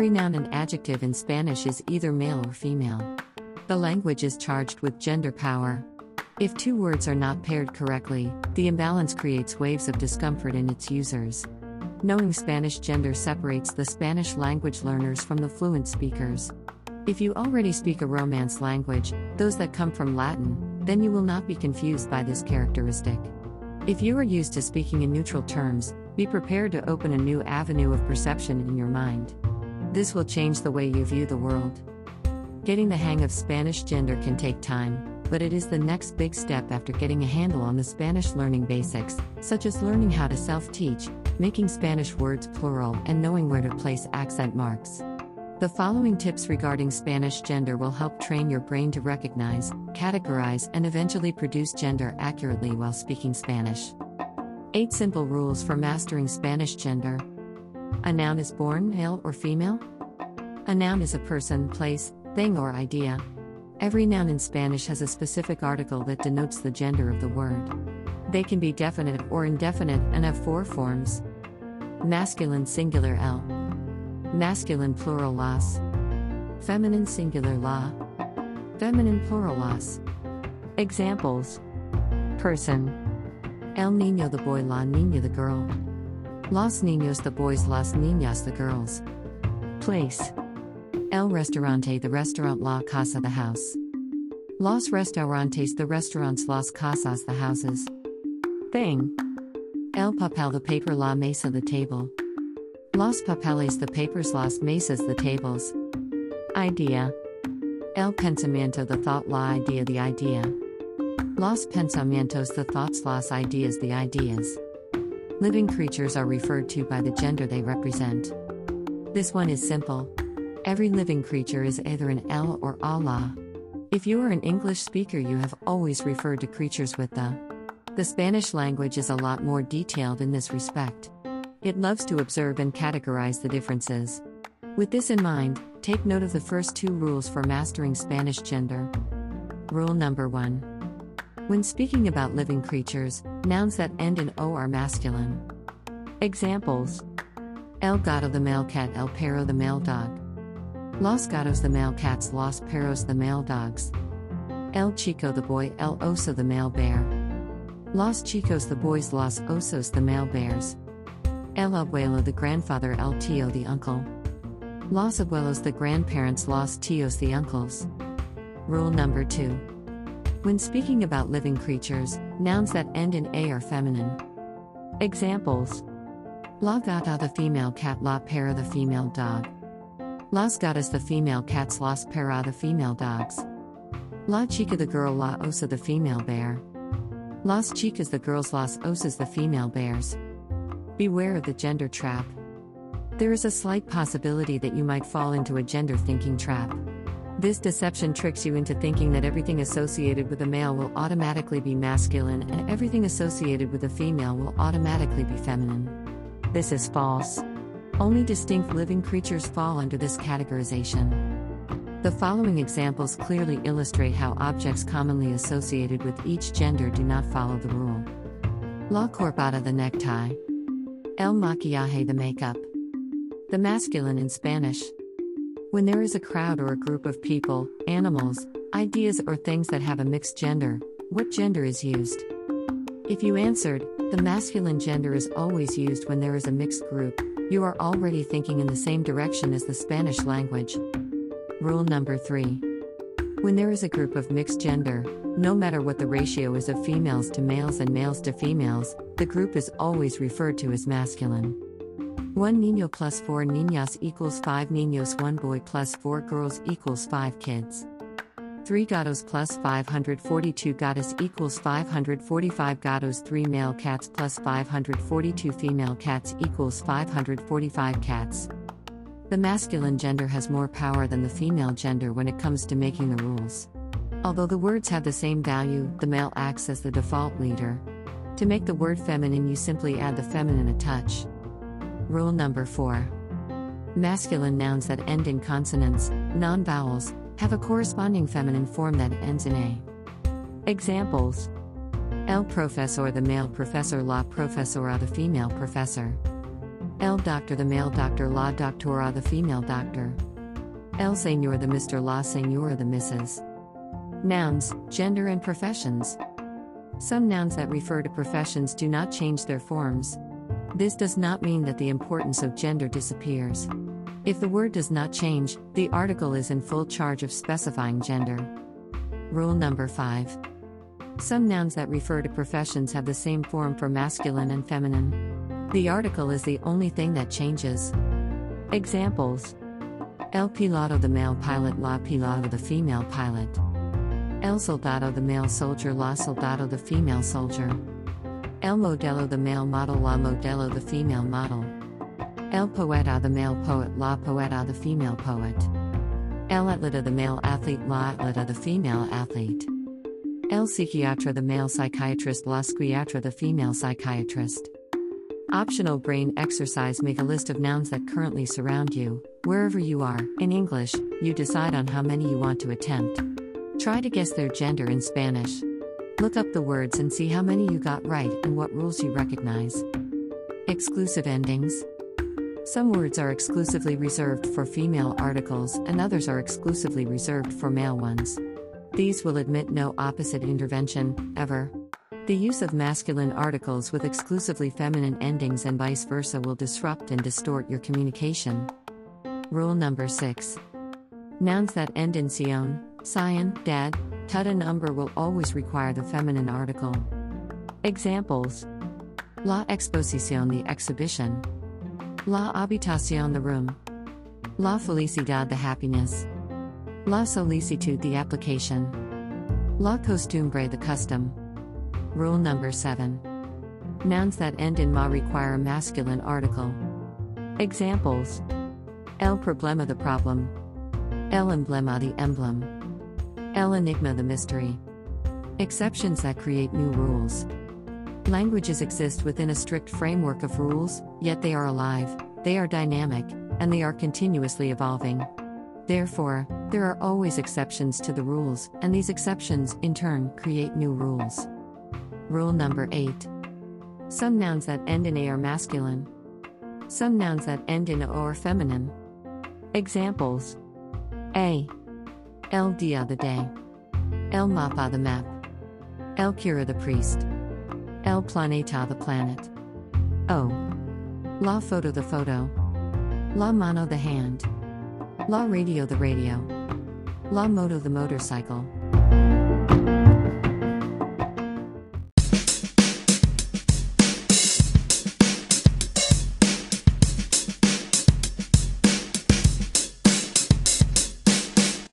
Every noun and adjective in Spanish is either male or female. The language is charged with gender power. If two words are not paired correctly, the imbalance creates waves of discomfort in its users. Knowing Spanish gender separates the Spanish language learners from the fluent speakers. If you already speak a Romance language, those that come from Latin, then you will not be confused by this characteristic. If you are used to speaking in neutral terms, be prepared to open a new avenue of perception in your mind. This will change the way you view the world. Getting the hang of Spanish gender can take time, but it is the next big step after getting a handle on the Spanish learning basics, such as learning how to self teach, making Spanish words plural, and knowing where to place accent marks. The following tips regarding Spanish gender will help train your brain to recognize, categorize, and eventually produce gender accurately while speaking Spanish. 8 Simple Rules for Mastering Spanish Gender. A noun is born male or female? A noun is a person, place, thing, or idea. Every noun in Spanish has a specific article that denotes the gender of the word. They can be definite or indefinite and have four forms masculine singular el, masculine plural las, feminine singular la, feminine plural las. Examples Person El niño the boy, la niña the girl. Los niños the boys, las niñas the girls. Place. El restaurante the restaurant, la casa the house. Los restaurantes the restaurants, las casas the houses. Thing. El papel the paper, la mesa the table. Los papeles the papers, las mesas the tables. Idea. El pensamiento the thought, la idea the idea. Los pensamientos the thoughts, las ideas the ideas. Living creatures are referred to by the gender they represent. This one is simple. Every living creature is either an El or Allah. If you are an English speaker, you have always referred to creatures with the. The Spanish language is a lot more detailed in this respect. It loves to observe and categorize the differences. With this in mind, take note of the first two rules for mastering Spanish gender. Rule number one. When speaking about living creatures, nouns that end in O are masculine. Examples El gato the male cat, El perro the male dog. Los gatos the male cats, Los perros the male dogs. El chico the boy, El oso the male bear. Los chicos the boys, Los osos the male bears. El abuelo the grandfather, El tío the uncle. Los abuelos the grandparents, Los tíos the uncles. Rule number 2. When speaking about living creatures, nouns that end in A are feminine. Examples La gata the female cat, La perra the female dog. Las gatas the female cats, Las perra the female dogs. La chica the girl, La osa the female bear. Las chicas the girls, Las osas the female bears. Beware of the gender trap. There is a slight possibility that you might fall into a gender thinking trap. This deception tricks you into thinking that everything associated with a male will automatically be masculine and everything associated with a female will automatically be feminine. This is false. Only distinct living creatures fall under this categorization. The following examples clearly illustrate how objects commonly associated with each gender do not follow the rule. La corbata the necktie. El maquillaje the makeup. The masculine in Spanish. When there is a crowd or a group of people, animals, ideas, or things that have a mixed gender, what gender is used? If you answered, the masculine gender is always used when there is a mixed group, you are already thinking in the same direction as the Spanish language. Rule number 3. When there is a group of mixed gender, no matter what the ratio is of females to males and males to females, the group is always referred to as masculine. 1 niño plus 4 niñas equals 5 niños, 1 boy plus 4 girls equals 5 kids. 3 gatos plus 542 gatos equals 545 gatos, 3 male cats plus 542 female cats equals 545 cats. The masculine gender has more power than the female gender when it comes to making the rules. Although the words have the same value, the male acts as the default leader. To make the word feminine, you simply add the feminine a touch. Rule number 4. Masculine nouns that end in consonants, non vowels, have a corresponding feminine form that ends in A. Examples El profesor, the male professor, la profesora, the female professor. El doctor the male doctor la doctora the female doctor. El señor the Mr. la señora the Mrs. Nouns, gender and professions. Some nouns that refer to professions do not change their forms. This does not mean that the importance of gender disappears. If the word does not change, the article is in full charge of specifying gender. Rule number 5. Some nouns that refer to professions have the same form for masculine and feminine. The article is the only thing that changes. Examples El piloto the male pilot, la piloto the female pilot. El soldado the male soldier, la soldado the female soldier. El modelo the male model, la modelo the female model. El poeta the male poet, la poeta the female poet. El atleta the male athlete, la atleta the female athlete. El psiquiatra the male psychiatrist, la psiquiatra the female psychiatrist. Optional brain exercise Make a list of nouns that currently surround you, wherever you are. In English, you decide on how many you want to attempt. Try to guess their gender in Spanish. Look up the words and see how many you got right and what rules you recognize. Exclusive endings. Some words are exclusively reserved for female articles and others are exclusively reserved for male ones. These will admit no opposite intervention, ever. The use of masculine articles with exclusively feminine endings and vice versa will disrupt and distort your communication. Rule number 6. Nouns that end in sion, sion, dad, tut, and umber will always require the feminine article. Examples La exposición, the exhibition. La habitación, the room. La felicidad, the happiness. La solicitud, the application. La costumbre, the custom. Rule number 7. Nouns that end in ma require a masculine article. Examples El problema, the problem. El emblema, the emblem. El enigma, the mystery. Exceptions that create new rules. Languages exist within a strict framework of rules, yet they are alive, they are dynamic, and they are continuously evolving. Therefore, there are always exceptions to the rules, and these exceptions, in turn, create new rules. Rule number 8. Some nouns that end in a are masculine. Some nouns that end in o are feminine. Examples A. El dia the day. El mapa the map. El cura the priest. El planeta the planet. O. La foto the photo. La mano the hand. La radio the radio. La moto the motorcycle.